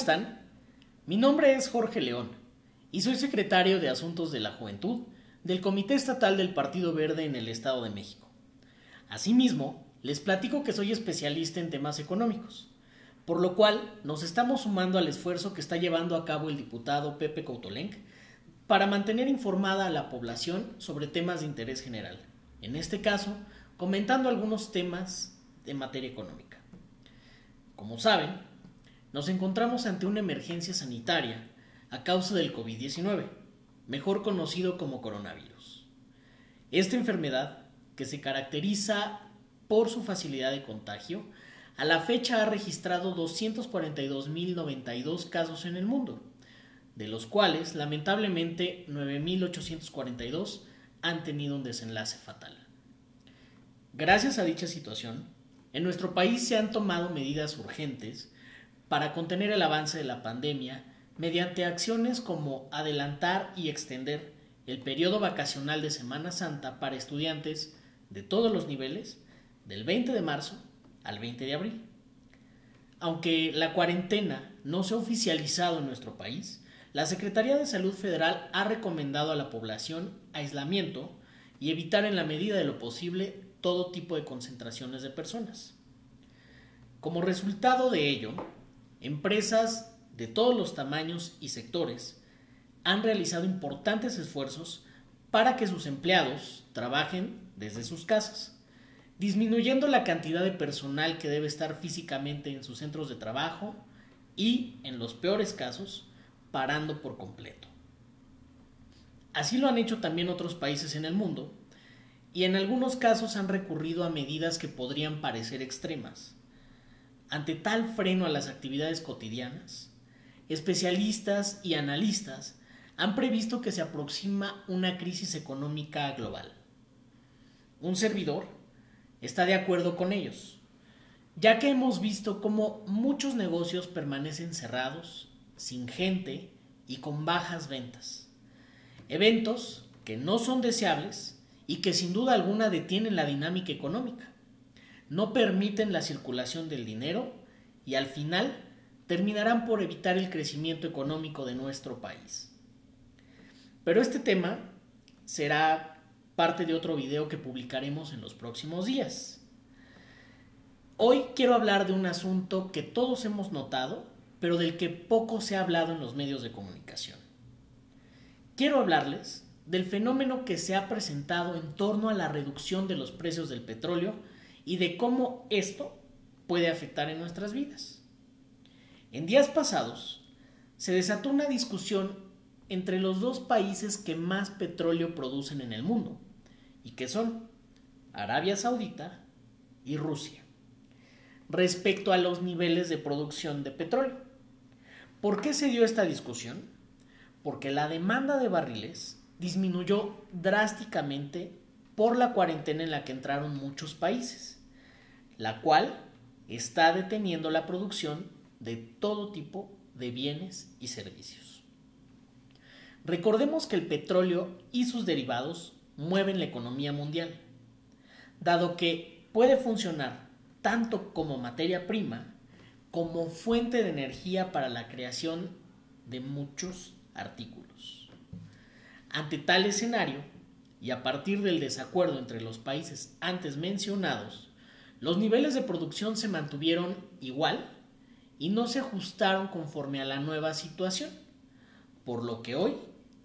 ¿Cómo están? Mi nombre es Jorge León y soy secretario de Asuntos de la Juventud del Comité Estatal del Partido Verde en el Estado de México. Asimismo, les platico que soy especialista en temas económicos, por lo cual nos estamos sumando al esfuerzo que está llevando a cabo el diputado Pepe Coutolenc para mantener informada a la población sobre temas de interés general, en este caso, comentando algunos temas de materia económica. Como saben, nos encontramos ante una emergencia sanitaria a causa del COVID-19, mejor conocido como coronavirus. Esta enfermedad, que se caracteriza por su facilidad de contagio, a la fecha ha registrado 242.092 casos en el mundo, de los cuales lamentablemente 9.842 han tenido un desenlace fatal. Gracias a dicha situación, en nuestro país se han tomado medidas urgentes para contener el avance de la pandemia mediante acciones como adelantar y extender el periodo vacacional de Semana Santa para estudiantes de todos los niveles del 20 de marzo al 20 de abril. Aunque la cuarentena no se ha oficializado en nuestro país, la Secretaría de Salud Federal ha recomendado a la población aislamiento y evitar en la medida de lo posible todo tipo de concentraciones de personas. Como resultado de ello, empresas de todos los tamaños y sectores han realizado importantes esfuerzos para que sus empleados trabajen desde sus casas, disminuyendo la cantidad de personal que debe estar físicamente en sus centros de trabajo y, en los peores casos, parando por completo. Así lo han hecho también otros países en el mundo, y en algunos casos han recurrido a medidas que podrían parecer extremas. Ante tal freno a las actividades cotidianas, especialistas y analistas han previsto que se aproxima una crisis económica global. Un servidor está de acuerdo con ellos, ya que hemos visto cómo muchos negocios permanecen cerrados, sin gente y con bajas ventas. Eventos que no son deseables y que sin duda alguna detienen la dinámica económica. No permiten la circulación del dinero y al final terminarán por evitar el crecimiento económico de nuestro país. Pero este tema será parte de otro video que publicaremos en los próximos días. Hoy quiero hablar de un asunto que todos hemos notado, pero del que poco se ha hablado en los medios de comunicación. Quiero hablarles del fenómeno que se ha presentado en torno a la reducción de los precios del petróleo y de cómo esto puede afectar en nuestras vidas. En días pasados se desató una discusión entre los dos países que más petróleo producen en el mundo, y que son Arabia Saudita y Rusia, respecto a los niveles de producción de petróleo. ¿Por qué se dio esta discusión? Porque la demanda de barriles disminuyó drásticamente por la cuarentena en la que entraron muchos países, la cual está deteniendo la producción de todo tipo de bienes y servicios. Recordemos que el petróleo y sus derivados mueven la economía mundial, dado que puede funcionar tanto como materia prima como fuente de energía para la creación de muchos artículos. Ante tal escenario, y a partir del desacuerdo entre los países antes mencionados, los niveles de producción se mantuvieron igual y no se ajustaron conforme a la nueva situación, por lo que hoy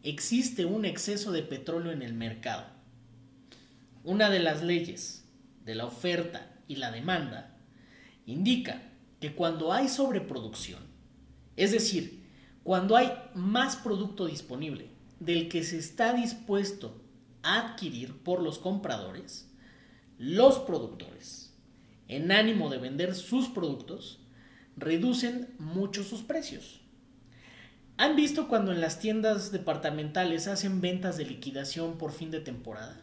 existe un exceso de petróleo en el mercado. Una de las leyes de la oferta y la demanda indica que cuando hay sobreproducción, es decir, cuando hay más producto disponible del que se está dispuesto a adquirir por los compradores, los productores, en ánimo de vender sus productos, reducen mucho sus precios. ¿Han visto cuando en las tiendas departamentales hacen ventas de liquidación por fin de temporada?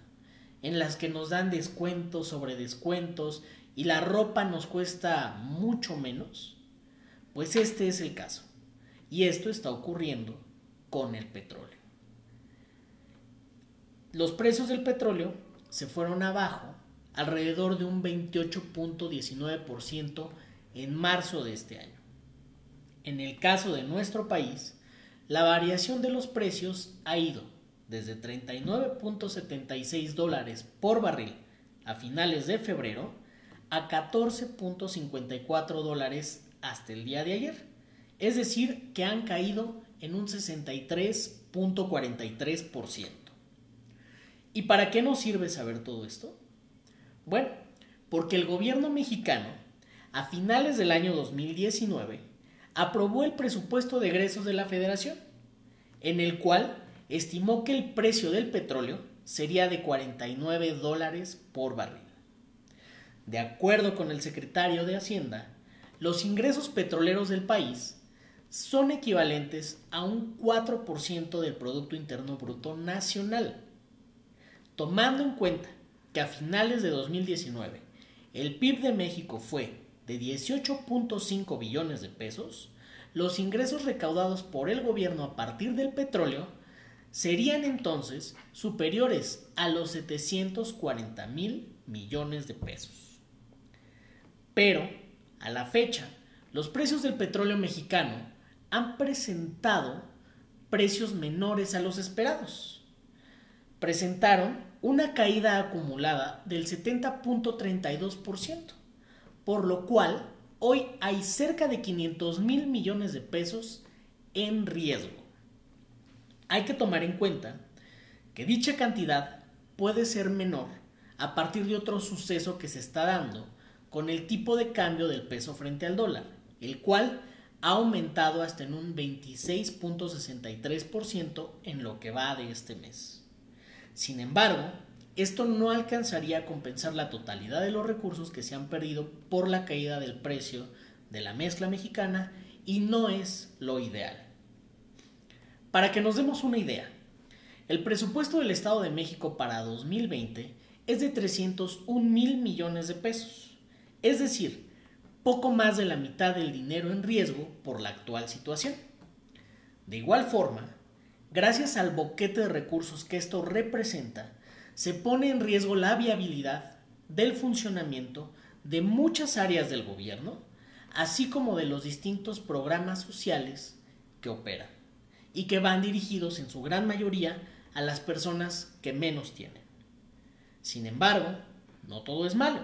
En las que nos dan descuentos sobre descuentos y la ropa nos cuesta mucho menos. Pues este es el caso. Y esto está ocurriendo con el petróleo los precios del petróleo se fueron abajo alrededor de un 28.19% en marzo de este año. en el caso de nuestro país, la variación de los precios ha ido desde 39.76 dólares por barril a finales de febrero a 14.54 dólares hasta el día de ayer. Es decir, que han caído en un 63.43%. ¿Y para qué nos sirve saber todo esto? Bueno, porque el gobierno mexicano, a finales del año 2019, aprobó el presupuesto de egresos de la federación, en el cual estimó que el precio del petróleo sería de 49 dólares por barril. De acuerdo con el secretario de Hacienda, los ingresos petroleros del país son equivalentes a un 4% del Producto Interno Bruto Nacional. Tomando en cuenta que a finales de 2019 el PIB de México fue de 18.5 billones de pesos, los ingresos recaudados por el gobierno a partir del petróleo serían entonces superiores a los 740 mil millones de pesos. Pero, a la fecha, los precios del petróleo mexicano han presentado precios menores a los esperados. Presentaron una caída acumulada del 70.32%, por lo cual hoy hay cerca de 500 mil millones de pesos en riesgo. Hay que tomar en cuenta que dicha cantidad puede ser menor a partir de otro suceso que se está dando con el tipo de cambio del peso frente al dólar, el cual ha aumentado hasta en un 26.63% en lo que va de este mes. Sin embargo, esto no alcanzaría a compensar la totalidad de los recursos que se han perdido por la caída del precio de la mezcla mexicana y no es lo ideal. Para que nos demos una idea, el presupuesto del Estado de México para 2020 es de 301 mil millones de pesos, es decir, poco más de la mitad del dinero en riesgo por la actual situación. De igual forma, gracias al boquete de recursos que esto representa, se pone en riesgo la viabilidad del funcionamiento de muchas áreas del gobierno, así como de los distintos programas sociales que operan y que van dirigidos en su gran mayoría a las personas que menos tienen. Sin embargo, no todo es malo.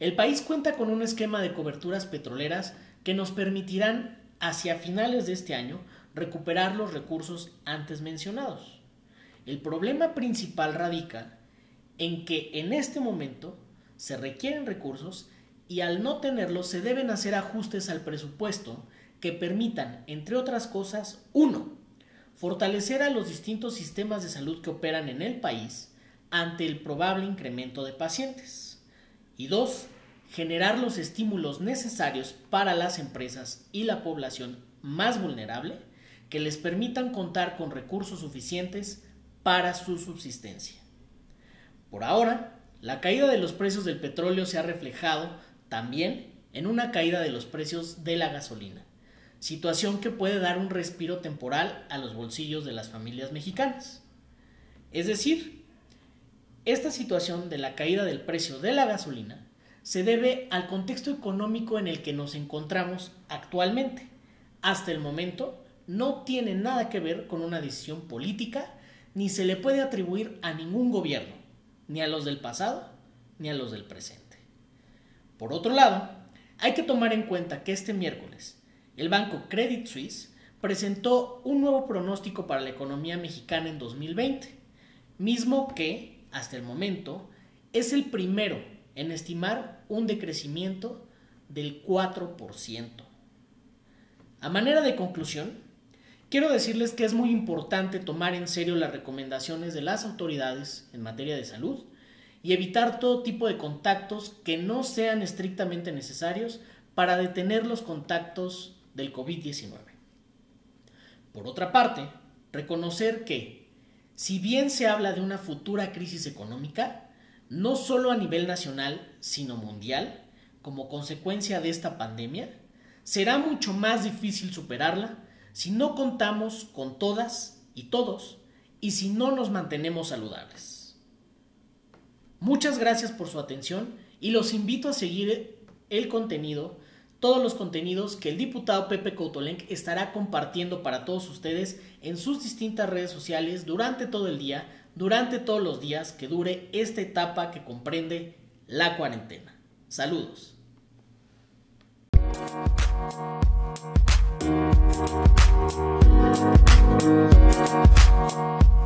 El país cuenta con un esquema de coberturas petroleras que nos permitirán hacia finales de este año recuperar los recursos antes mencionados. El problema principal radica en que en este momento se requieren recursos y al no tenerlos se deben hacer ajustes al presupuesto que permitan, entre otras cosas, uno, fortalecer a los distintos sistemas de salud que operan en el país ante el probable incremento de pacientes. Y dos, generar los estímulos necesarios para las empresas y la población más vulnerable que les permitan contar con recursos suficientes para su subsistencia. Por ahora, la caída de los precios del petróleo se ha reflejado también en una caída de los precios de la gasolina, situación que puede dar un respiro temporal a los bolsillos de las familias mexicanas. Es decir, esta situación de la caída del precio de la gasolina se debe al contexto económico en el que nos encontramos actualmente. Hasta el momento, no tiene nada que ver con una decisión política ni se le puede atribuir a ningún gobierno, ni a los del pasado ni a los del presente. Por otro lado, hay que tomar en cuenta que este miércoles el banco Credit Suisse presentó un nuevo pronóstico para la economía mexicana en 2020, mismo que, hasta el momento, es el primero en estimar un decrecimiento del 4%. A manera de conclusión, quiero decirles que es muy importante tomar en serio las recomendaciones de las autoridades en materia de salud y evitar todo tipo de contactos que no sean estrictamente necesarios para detener los contactos del COVID-19. Por otra parte, reconocer que, si bien se habla de una futura crisis económica, no solo a nivel nacional, sino mundial, como consecuencia de esta pandemia, será mucho más difícil superarla si no contamos con todas y todos y si no nos mantenemos saludables. Muchas gracias por su atención y los invito a seguir el contenido todos los contenidos que el diputado Pepe Coutolenc estará compartiendo para todos ustedes en sus distintas redes sociales durante todo el día, durante todos los días que dure esta etapa que comprende la cuarentena. Saludos. Thank you.